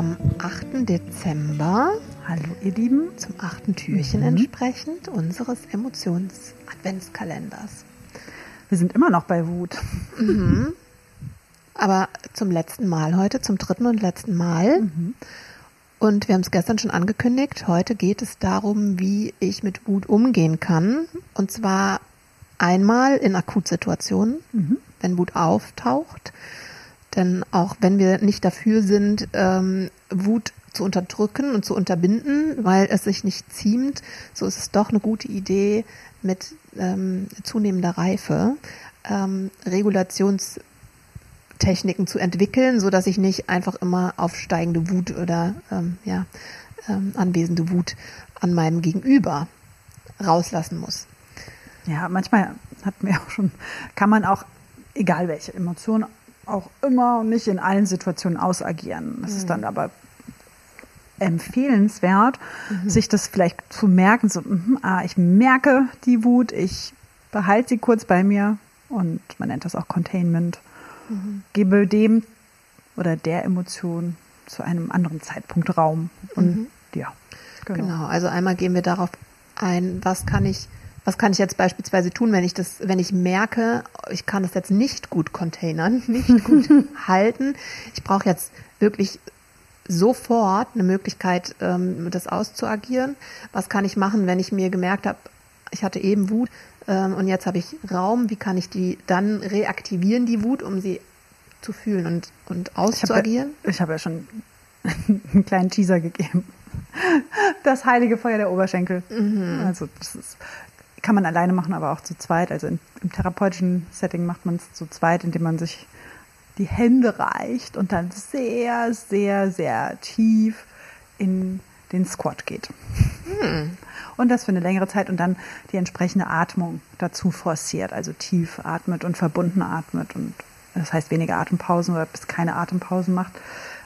Am 8. Dezember. Hallo ihr Lieben. Zum achten Türchen mhm. entsprechend unseres Emotions-Adventskalenders. Wir sind immer noch bei Wut. Mhm. Aber zum letzten Mal heute, zum dritten und letzten Mal. Mhm. Und wir haben es gestern schon angekündigt. Heute geht es darum, wie ich mit Wut umgehen kann. Und zwar einmal in Akutsituationen, mhm. wenn Wut auftaucht. Denn auch wenn wir nicht dafür sind, ähm, Wut zu unterdrücken und zu unterbinden, weil es sich nicht ziemt, so ist es doch eine gute Idee, mit ähm, zunehmender Reife ähm, Regulationstechniken zu entwickeln, so dass ich nicht einfach immer aufsteigende Wut oder ähm, ja, ähm, anwesende Wut an meinem Gegenüber rauslassen muss. Ja, manchmal hat mir auch schon, kann man auch, egal welche Emotionen, auch immer und nicht in allen Situationen ausagieren. Das mhm. ist dann aber empfehlenswert, mhm. sich das vielleicht zu merken, so, mh, ah, ich merke die Wut, ich behalte sie kurz bei mir und man nennt das auch Containment. Mhm. Gebe dem oder der Emotion zu einem anderen Zeitpunkt Raum. Und mhm. ja, genau. genau. Also einmal gehen wir darauf ein, was kann ich, was kann ich jetzt beispielsweise tun, wenn ich das, wenn ich merke, ich kann das jetzt nicht gut containern, nicht gut halten. Ich brauche jetzt wirklich sofort eine Möglichkeit, ähm, das auszuagieren. Was kann ich machen, wenn ich mir gemerkt habe, ich hatte eben Wut ähm, und jetzt habe ich Raum, wie kann ich die dann reaktivieren, die Wut, um sie zu fühlen und, und auszuagieren? Ich habe ja, hab ja schon einen kleinen Teaser gegeben. Das heilige Feuer der Oberschenkel. Mhm. Also das ist, kann man alleine machen, aber auch zu zweit. Also in, im therapeutischen Setting macht man es zu zweit, indem man sich die Hände reicht und dann sehr, sehr, sehr tief in den Squat geht. Hm. Und das für eine längere Zeit und dann die entsprechende Atmung dazu forciert, also tief atmet und verbunden atmet und das heißt weniger Atempausen oder bis keine Atempausen macht,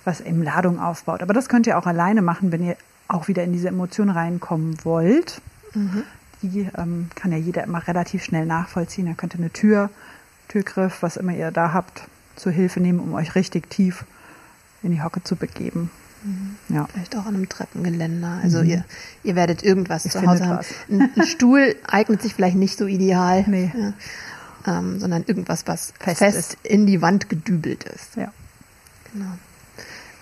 was eben Ladung aufbaut. Aber das könnt ihr auch alleine machen, wenn ihr auch wieder in diese Emotion reinkommen wollt. Mhm. Die ähm, kann ja jeder immer relativ schnell nachvollziehen. Ihr könnt eine Tür, Türgriff, was immer ihr da habt, zur Hilfe nehmen, um euch richtig tief in die Hocke zu begeben. Mhm. Ja. Vielleicht auch an einem Treppengeländer. Also mhm. ihr, ihr werdet irgendwas ich zu Hause haben. Ein, ein, Stuhl eignet sich vielleicht nicht so ideal, nee. ja. ähm, sondern irgendwas, was fest, fest in die Wand gedübelt ist. Ja. Genau.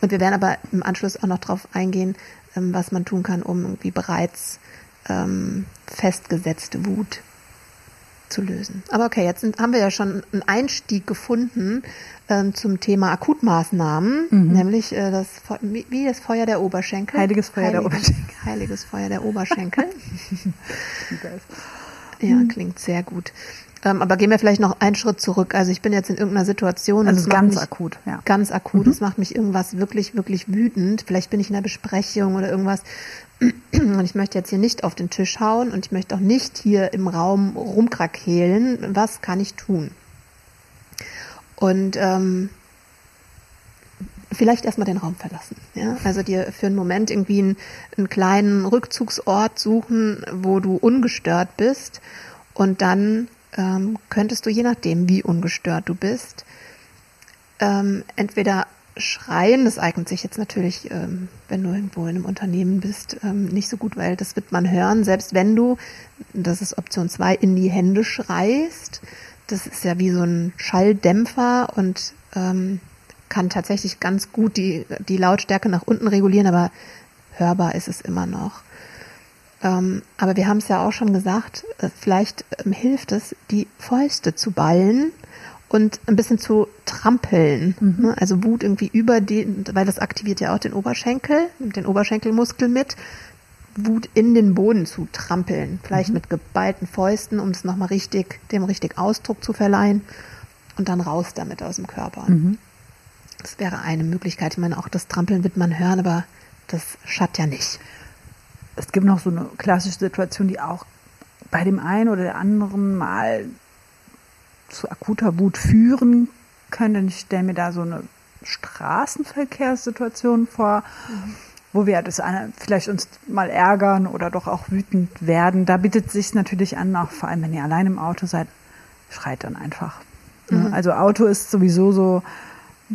Und wir werden aber im Anschluss auch noch darauf eingehen, ähm, was man tun kann, um irgendwie bereits ähm, festgesetzte Wut zu lösen. Aber okay, jetzt sind, haben wir ja schon einen Einstieg gefunden ähm, zum Thema Akutmaßnahmen, mhm. nämlich äh, das wie das Feuer der Oberschenkel. Heiliges Feuer Heiliges, der Oberschenkel. Heiliges Feuer der Oberschenkel. ja, klingt sehr gut. Ähm, aber gehen wir vielleicht noch einen Schritt zurück. Also ich bin jetzt in irgendeiner Situation. Also ganz akut, ja. Ganz akut. Es mhm. macht mich irgendwas wirklich, wirklich wütend. Vielleicht bin ich in einer Besprechung oder irgendwas. Und ich möchte jetzt hier nicht auf den Tisch hauen und ich möchte auch nicht hier im Raum rumkrakehlen. Was kann ich tun? Und ähm, vielleicht erstmal den Raum verlassen. Ja? Also dir für einen Moment irgendwie einen, einen kleinen Rückzugsort suchen, wo du ungestört bist. Und dann ähm, könntest du, je nachdem, wie ungestört du bist, ähm, entweder Schreien, das eignet sich jetzt natürlich, ähm, wenn du irgendwo in einem Unternehmen bist, ähm, nicht so gut, weil das wird man hören, selbst wenn du, das ist Option 2, in die Hände schreist. Das ist ja wie so ein Schalldämpfer und ähm, kann tatsächlich ganz gut die, die Lautstärke nach unten regulieren, aber hörbar ist es immer noch. Ähm, aber wir haben es ja auch schon gesagt, äh, vielleicht ähm, hilft es, die Fäuste zu ballen und ein bisschen zu trampeln. Mhm. Ne? Also Wut irgendwie über den, weil das aktiviert ja auch den Oberschenkel, den Oberschenkelmuskel mit. Wut in den Boden zu trampeln, vielleicht mhm. mit geballten Fäusten, um es nochmal richtig, dem richtig Ausdruck zu verleihen und dann raus damit aus dem Körper. Mhm. Das wäre eine Möglichkeit. Ich meine, auch das Trampeln wird man hören, aber das schadet ja nicht. Es gibt noch so eine klassische Situation, die auch bei dem einen oder der anderen mal zu akuter Wut führen könnte. Ich stelle mir da so eine Straßenverkehrssituation vor, mhm. wo wir das vielleicht uns mal ärgern oder doch auch wütend werden. Da bietet es sich natürlich an, auch vor allem wenn ihr allein im Auto seid, schreit dann einfach. Mhm. Also Auto ist sowieso so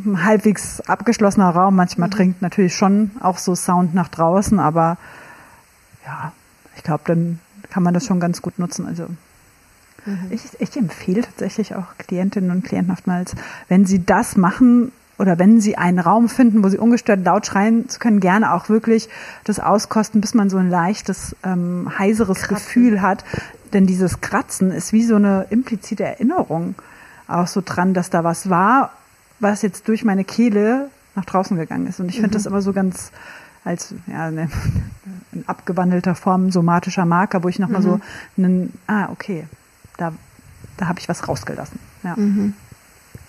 ein halbwegs abgeschlossener Raum. Manchmal mhm. trinkt natürlich schon auch so Sound nach draußen, aber ja, ich glaube, dann kann man das schon ganz gut nutzen. Also mhm. ich, ich empfehle tatsächlich auch Klientinnen und Klienten oftmals, wenn sie das machen oder wenn sie einen Raum finden, wo sie ungestört laut schreien zu können, gerne auch wirklich das auskosten, bis man so ein leichtes, ähm, heiseres Kratzen. Gefühl hat. Denn dieses Kratzen ist wie so eine implizite Erinnerung auch so dran, dass da was war, was jetzt durch meine Kehle nach draußen gegangen ist. Und ich finde mhm. das immer so ganz als ja, eine, in abgewandelter Form somatischer Marker, wo ich nochmal mhm. so einen, ah, okay, da, da habe ich was rausgelassen. Ja. Mhm.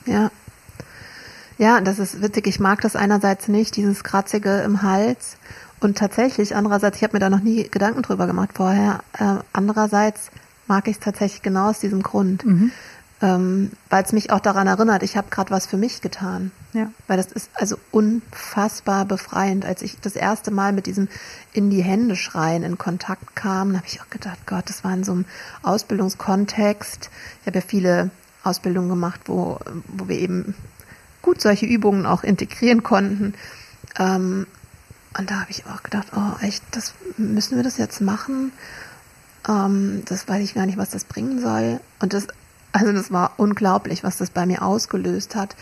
Ja. Ja, das ist witzig. Ich mag das einerseits nicht, dieses Kratzige im Hals. Und tatsächlich, andererseits, ich habe mir da noch nie Gedanken drüber gemacht vorher, äh, andererseits mag ich es tatsächlich genau aus diesem Grund. Mhm ähm, weil es mich auch daran erinnert, ich habe gerade was für mich getan. Ja. Weil das ist also unfassbar befreiend. Als ich das erste Mal mit diesem in die Hände schreien in Kontakt kam, habe ich auch gedacht, Gott, das war in so einem Ausbildungskontext. Ich habe ja viele Ausbildungen gemacht, wo, wo wir eben gut solche Übungen auch integrieren konnten. Ähm, und da habe ich auch gedacht, oh echt, das müssen wir das jetzt machen? Ähm, das weiß ich gar nicht, was das bringen soll. Und das also das war unglaublich, was das bei mir ausgelöst hat,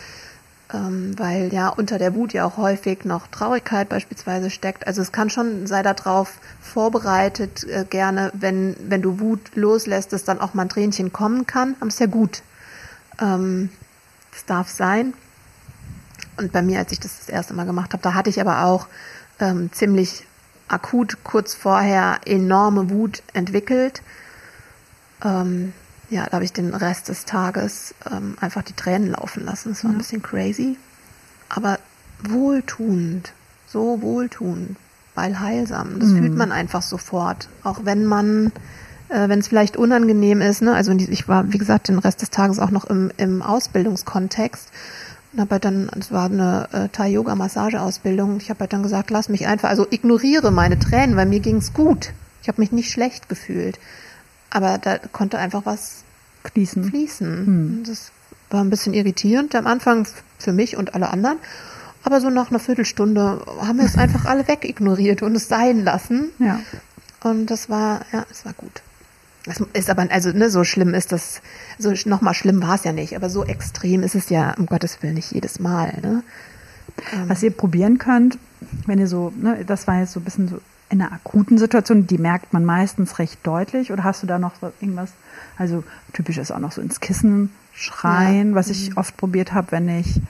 ähm, weil ja unter der Wut ja auch häufig noch Traurigkeit beispielsweise steckt. Also es kann schon, sei darauf vorbereitet, äh, gerne, wenn, wenn du Wut loslässt, dass dann auch mal ein Tränchen kommen kann. Aber ist ja gut. Ähm, das darf sein. Und bei mir, als ich das das erste Mal gemacht habe, da hatte ich aber auch ähm, ziemlich akut kurz vorher enorme Wut entwickelt. Ähm, ja, da habe ich den Rest des Tages ähm, einfach die Tränen laufen lassen. Das war ja. ein bisschen crazy, aber wohltuend, so wohltuend, weil heilsam. Das mhm. fühlt man einfach sofort, auch wenn man, äh, wenn es vielleicht unangenehm ist. Ne? Also ich war, wie gesagt, den Rest des Tages auch noch im, im Ausbildungskontext und habe halt dann, es war eine äh, Thai-Yoga-Massage-Ausbildung. Ich habe halt dann gesagt, lass mich einfach, also ignoriere meine Tränen, weil mir ging's gut. Ich habe mich nicht schlecht gefühlt. Aber da konnte einfach was fließen. fließen. Hm. Das war ein bisschen irritierend am Anfang für mich und alle anderen. Aber so nach einer Viertelstunde haben wir es einfach alle wegignoriert und es sein lassen. Ja. Und das war, ja, es war gut. Das ist aber, also, ne, so schlimm ist das, so nochmal schlimm war es ja nicht, aber so extrem ist es ja, um Gottes Willen, nicht jedes Mal, ne? Was ihr probieren könnt, wenn ihr so, ne, das war jetzt so ein bisschen so in einer akuten Situation, die merkt man meistens recht deutlich? Oder hast du da noch so irgendwas? Also typisch ist auch noch so ins Kissen schreien, ja. was ich mhm. oft probiert habe, wenn ich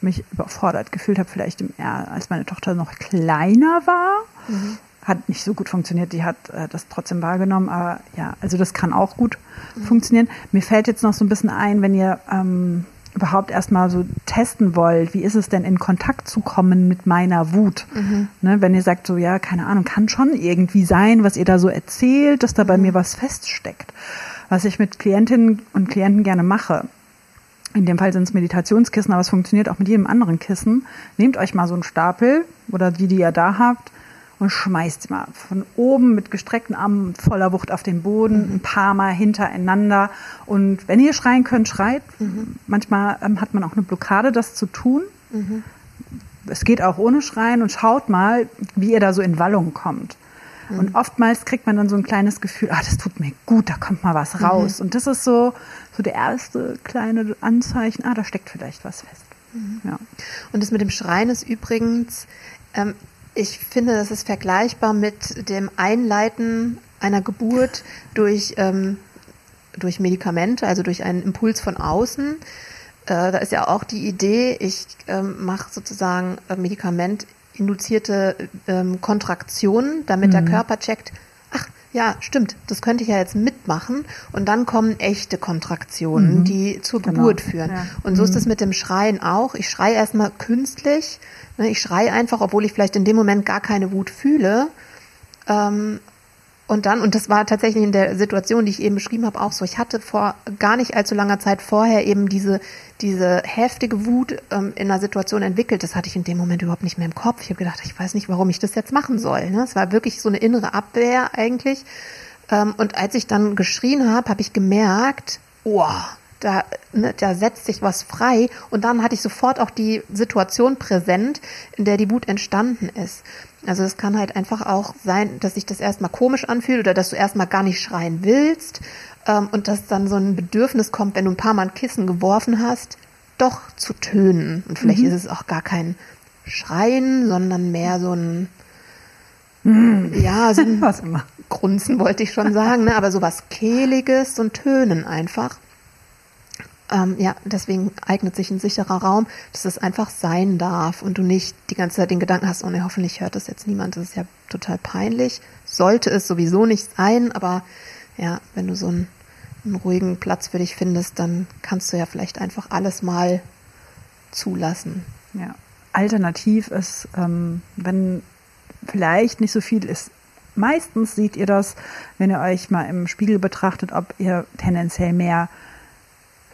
mich überfordert gefühlt habe, vielleicht im, als meine Tochter noch kleiner war. Mhm. Hat nicht so gut funktioniert, die hat äh, das trotzdem wahrgenommen, aber ja, also das kann auch gut mhm. funktionieren. Mir fällt jetzt noch so ein bisschen ein, wenn ihr ähm, überhaupt erstmal so testen wollt, wie ist es denn in Kontakt zu kommen mit meiner Wut? Mhm. Ne, wenn ihr sagt so, ja, keine Ahnung, kann schon irgendwie sein, was ihr da so erzählt, dass da bei mhm. mir was feststeckt. Was ich mit Klientinnen und Klienten gerne mache, in dem Fall sind es Meditationskissen, aber es funktioniert auch mit jedem anderen Kissen. Nehmt euch mal so einen Stapel oder die, die ihr da habt und schmeißt mal von oben mit gestreckten Armen voller Wucht auf den Boden, mhm. ein paar Mal hintereinander. Und wenn ihr schreien könnt, schreit. Mhm. Manchmal ähm, hat man auch eine Blockade, das zu tun. Mhm. Es geht auch ohne Schreien und schaut mal, wie ihr da so in Wallung kommt. Mhm. Und oftmals kriegt man dann so ein kleines Gefühl, ah, das tut mir gut, da kommt mal was mhm. raus. Und das ist so, so der erste kleine Anzeichen, ah, da steckt vielleicht was fest. Mhm. Ja. Und das mit dem Schreien ist übrigens, ähm, ich finde, das ist vergleichbar mit dem Einleiten einer Geburt durch, ähm, durch Medikamente, also durch einen Impuls von außen. Äh, da ist ja auch die Idee, ich ähm, mache sozusagen äh, medikamentinduzierte ähm, Kontraktionen, damit mhm. der Körper checkt, ja, stimmt, das könnte ich ja jetzt mitmachen und dann kommen echte Kontraktionen, mhm. die zur genau. Geburt führen. Ja. Und so ist es mhm. mit dem Schreien auch. Ich schreie erstmal künstlich, ne, ich schreie einfach, obwohl ich vielleicht in dem Moment gar keine Wut fühle. Ähm, und dann, und das war tatsächlich in der Situation, die ich eben beschrieben habe, auch so. Ich hatte vor gar nicht allzu langer Zeit vorher eben diese, diese heftige Wut ähm, in einer Situation entwickelt. Das hatte ich in dem Moment überhaupt nicht mehr im Kopf. Ich habe gedacht, ich weiß nicht, warum ich das jetzt machen soll. Ne? Es war wirklich so eine innere Abwehr eigentlich. Ähm, und als ich dann geschrien habe, habe ich gemerkt, oh, da, ne, da setzt sich was frei. Und dann hatte ich sofort auch die Situation präsent, in der die Wut entstanden ist. Also es kann halt einfach auch sein, dass sich das erstmal komisch anfühlt oder dass du erstmal gar nicht schreien willst ähm, und dass dann so ein Bedürfnis kommt, wenn du ein paar Mal ein Kissen geworfen hast, doch zu tönen. Und vielleicht mhm. ist es auch gar kein Schreien, sondern mehr so ein mhm. ja, so ein. Grunzen wollte ich schon sagen, ne? aber so was Kehliges, so ein Tönen einfach. Ähm, ja, deswegen eignet sich ein sicherer Raum, dass es einfach sein darf und du nicht die ganze Zeit den Gedanken hast, oh ne, hoffentlich hört das jetzt niemand, das ist ja total peinlich. Sollte es sowieso nicht sein, aber ja, wenn du so einen, einen ruhigen Platz für dich findest, dann kannst du ja vielleicht einfach alles mal zulassen. Ja. Alternativ ist, ähm, wenn vielleicht nicht so viel ist, meistens seht ihr das, wenn ihr euch mal im Spiegel betrachtet, ob ihr tendenziell mehr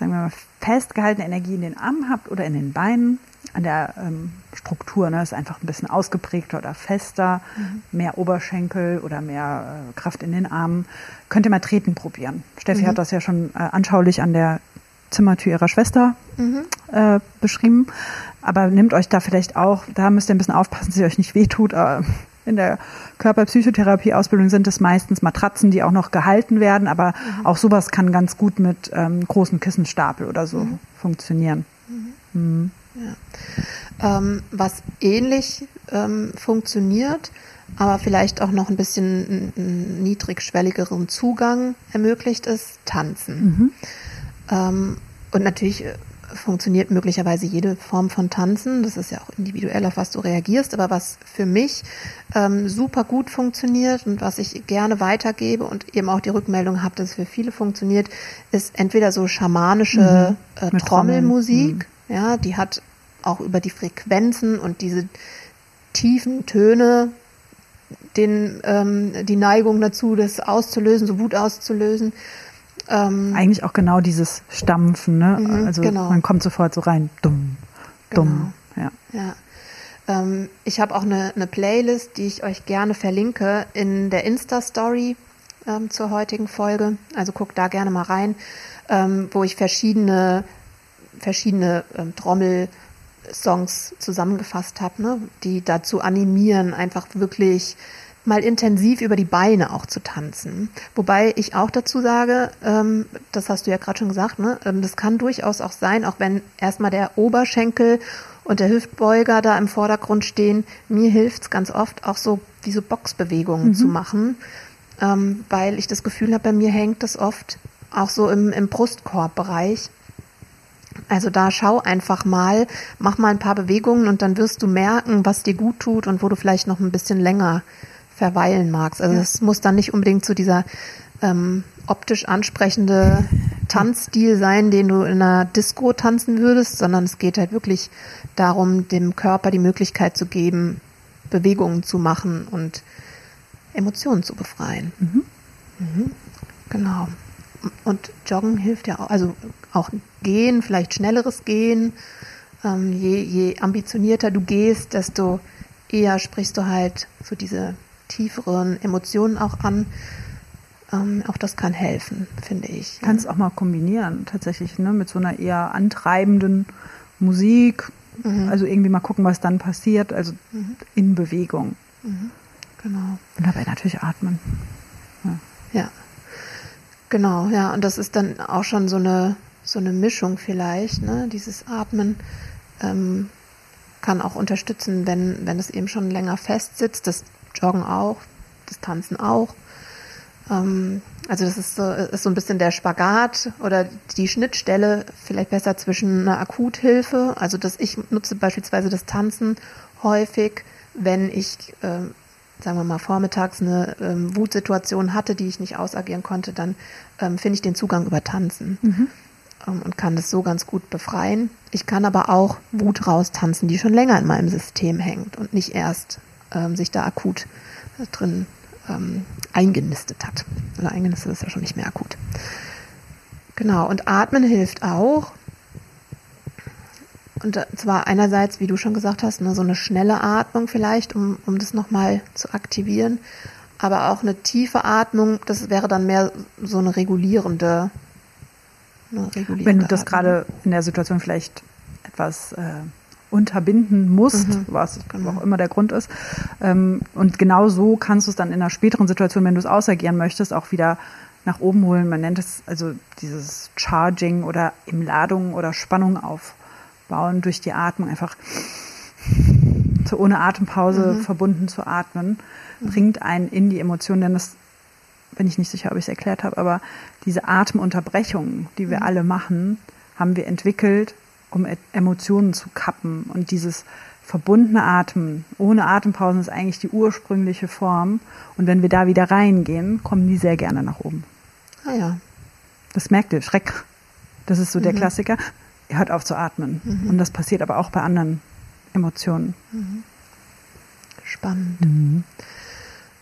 sagen wir mal, festgehaltene Energie in den Armen habt oder in den Beinen, an der ähm, Struktur, ne, ist einfach ein bisschen ausgeprägter oder fester, mhm. mehr Oberschenkel oder mehr äh, Kraft in den Armen, könnt ihr mal Treten probieren. Steffi mhm. hat das ja schon äh, anschaulich an der Zimmertür ihrer Schwester mhm. äh, beschrieben. Aber nehmt euch da vielleicht auch, da müsst ihr ein bisschen aufpassen, dass ihr euch nicht wehtut, aber in der Körperpsychotherapie-Ausbildung sind es meistens Matratzen, die auch noch gehalten werden, aber mhm. auch sowas kann ganz gut mit ähm, großen Kissenstapel oder so mhm. funktionieren. Mhm. Ja. Ähm, was ähnlich ähm, funktioniert, aber vielleicht auch noch ein bisschen einen niedrigschwelligeren Zugang ermöglicht, ist Tanzen. Mhm. Ähm, und natürlich äh, funktioniert möglicherweise jede Form von Tanzen. Das ist ja auch individuell, auf was du reagierst. Aber was für mich ähm, super gut funktioniert und was ich gerne weitergebe und eben auch die Rückmeldung habe, dass es für viele funktioniert, ist entweder so schamanische mhm. äh, Trommelmusik. Mhm. Ja, die hat auch über die Frequenzen und diese tiefen Töne den, ähm, die Neigung dazu, das auszulösen, so Wut auszulösen. Ähm, Eigentlich auch genau dieses Stampfen, ne? Mhm, also genau. man kommt sofort so rein, dumm, dumm. Genau. Ja. ja. Ähm, ich habe auch eine, eine, Playlist, die ich euch gerne verlinke in der Insta-Story ähm, zur heutigen Folge. Also guckt da gerne mal rein, ähm, wo ich verschiedene, verschiedene ähm, Trommel Songs zusammengefasst habe, ne, die dazu animieren, einfach wirklich mal intensiv über die Beine auch zu tanzen. Wobei ich auch dazu sage, ähm, das hast du ja gerade schon gesagt, ne, ähm, das kann durchaus auch sein, auch wenn erstmal der Oberschenkel und der Hüftbeuger da im Vordergrund stehen. Mir hilft's ganz oft auch so diese Boxbewegungen mhm. zu machen, ähm, weil ich das Gefühl habe, bei mir hängt das oft auch so im, im Brustkorbbereich. Also da schau einfach mal, mach mal ein paar Bewegungen und dann wirst du merken, was dir gut tut und wo du vielleicht noch ein bisschen länger verweilen magst. Also es ja. muss dann nicht unbedingt zu dieser ähm, optisch ansprechende Tanzstil sein, den du in einer Disco tanzen würdest, sondern es geht halt wirklich darum, dem Körper die Möglichkeit zu geben, Bewegungen zu machen und Emotionen zu befreien. Mhm. Mhm. Genau. Und Joggen hilft ja auch, also auch Gehen, vielleicht schnelleres Gehen. Ähm, je, je ambitionierter du gehst, desto eher sprichst du halt so diese tieferen Emotionen auch an. Ähm, auch das kann helfen, finde ich. Kannst auch mal kombinieren, tatsächlich, ne, mit so einer eher antreibenden Musik. Mhm. Also irgendwie mal gucken, was dann passiert, also mhm. in Bewegung. Mhm. Genau. Und dabei natürlich atmen. Ja. ja. Genau, ja. Und das ist dann auch schon so eine, so eine Mischung vielleicht, ne? Dieses Atmen. Ähm, kann auch unterstützen, wenn, wenn es eben schon länger fest sitzt. Das Joggen auch, das Tanzen auch. Ähm, also das ist so, ist so ein bisschen der Spagat oder die Schnittstelle vielleicht besser zwischen einer Akuthilfe. Also dass ich nutze beispielsweise das Tanzen häufig, wenn ich äh, sagen wir mal, vormittags eine ähm, Wutsituation hatte, die ich nicht ausagieren konnte, dann ähm, finde ich den Zugang über Tanzen Mhm. ähm, und kann das so ganz gut befreien. Ich kann aber auch Wut raustanzen, die schon länger in meinem System hängt und nicht erst ähm, sich da akut äh, drin ähm, eingenistet hat. Oder eingenistet ist ja schon nicht mehr akut. Genau, und Atmen hilft auch. Und zwar einerseits, wie du schon gesagt hast, ne, so eine schnelle Atmung vielleicht, um, um das nochmal zu aktivieren. Aber auch eine tiefe Atmung, das wäre dann mehr so eine regulierende. Eine regulierende Wenn du das Atmung. gerade in der Situation vielleicht etwas äh, unterbinden musst, Mhm. was auch immer der Grund ist. Ähm, und genau so kannst du es dann in einer späteren Situation, wenn du es ausagieren möchtest, auch wieder nach oben holen. Man nennt es also dieses Charging oder im Ladung oder Spannung aufbauen durch die Atmung einfach so ohne Atempause Mhm. verbunden zu atmen, bringt einen in die Emotion, denn das bin ich nicht sicher, ob ich es erklärt habe, aber diese Atemunterbrechungen, die wir alle machen, haben wir entwickelt, um E- Emotionen zu kappen. Und dieses verbundene Atmen ohne Atempausen ist eigentlich die ursprüngliche Form. Und wenn wir da wieder reingehen, kommen die sehr gerne nach oben. Ah ja. Das merkt ihr, Schreck. Das ist so der Klassiker. Ihr hört auf zu atmen. Und das passiert aber auch bei anderen Emotionen. Spannend.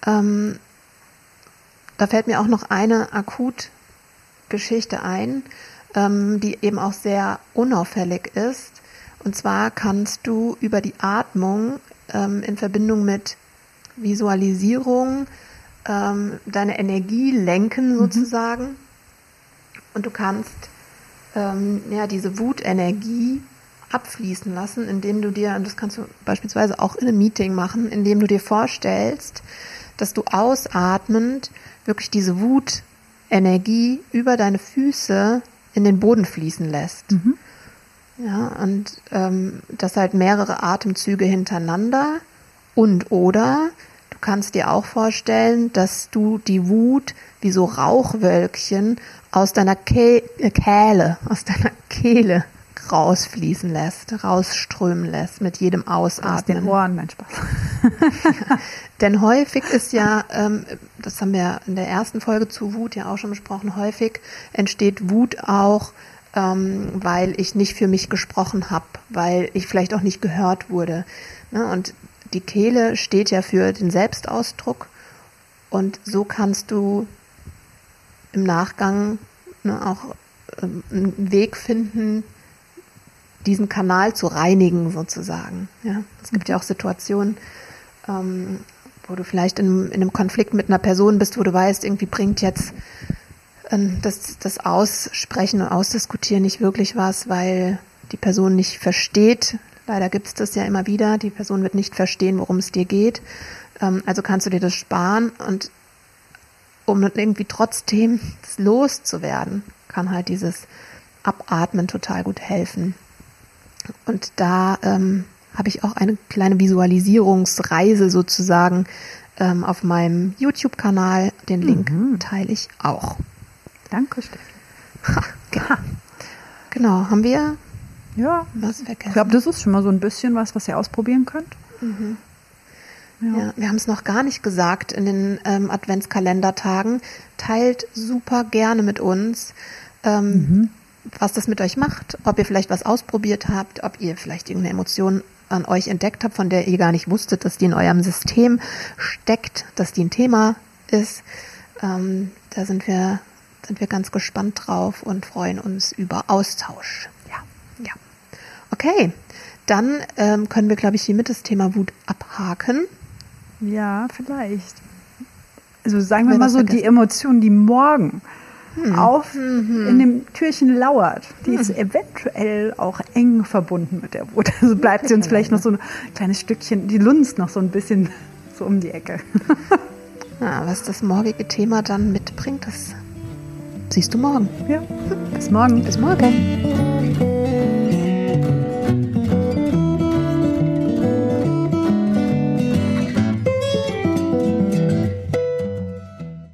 Ähm, da fällt mir auch noch eine Akutgeschichte ein, ähm, die eben auch sehr unauffällig ist. Und zwar kannst du über die Atmung ähm, in Verbindung mit Visualisierung ähm, deine Energie lenken sozusagen. Und du kannst ähm, ja, diese Wutenergie abfließen lassen, indem du dir, und das kannst du beispielsweise auch in einem Meeting machen, indem du dir vorstellst, dass du ausatmend wirklich diese Wutenergie über deine Füße in den Boden fließen lässt. Ja, und ähm, das halt mehrere Atemzüge hintereinander und oder du kannst dir auch vorstellen, dass du die Wut wie so Rauchwölkchen aus deiner Ke äh, Kehle, aus deiner Kehle rausfließen lässt, rausströmen lässt mit jedem Aus Ausatmen. den Ohren, nein Spaß. Denn häufig ist ja, ähm, das haben wir in der ersten Folge zu Wut ja auch schon besprochen, häufig entsteht Wut auch, ähm, weil ich nicht für mich gesprochen habe, weil ich vielleicht auch nicht gehört wurde. Ne? Und die Kehle steht ja für den Selbstausdruck und so kannst du im Nachgang ne, auch ähm, einen Weg finden, diesen Kanal zu reinigen sozusagen. Ja, es gibt ja auch Situationen, ähm, wo du vielleicht in, in einem Konflikt mit einer Person bist, wo du weißt, irgendwie bringt jetzt ähm, das, das Aussprechen und Ausdiskutieren nicht wirklich was, weil die Person nicht versteht. Leider gibt es das ja immer wieder. Die Person wird nicht verstehen, worum es dir geht. Ähm, also kannst du dir das sparen und um irgendwie trotzdem loszuwerden, kann halt dieses Abatmen total gut helfen. Und da ähm, habe ich auch eine kleine Visualisierungsreise sozusagen ähm, auf meinem YouTube-Kanal. Den Link teile ich auch. Danke, Steffi. Ha, genau. genau, haben wir Ja, was vergessen? ich glaube, das ist schon mal so ein bisschen was, was ihr ausprobieren könnt. Ja, wir haben es noch gar nicht gesagt in den ähm, Adventskalendertagen. Teilt super gerne mit uns, ähm, was das mit euch macht, ob ihr vielleicht was ausprobiert habt, ob ihr vielleicht irgendeine Emotion an euch entdeckt habt, von der ihr gar nicht wusstet, dass die in eurem System steckt, dass die ein Thema ist. Ähm, da sind wir, sind wir ganz gespannt drauf und freuen uns über Austausch. Ja. Ja. Okay, dann ähm, können wir, glaube ich, hiermit das Thema Wut abhaken. Ja, vielleicht. Also sagen wir mal so, die vergessen? Emotion, die morgen auf in dem Türchen lauert, die ist eventuell auch eng verbunden mit der Wut. Also bleibt sie uns vielleicht noch so ein kleines Stückchen, die lunzt noch so ein bisschen so um die Ecke. Ja, was das morgige Thema dann mitbringt, das siehst du morgen. Ja, bis morgen. Bis morgen.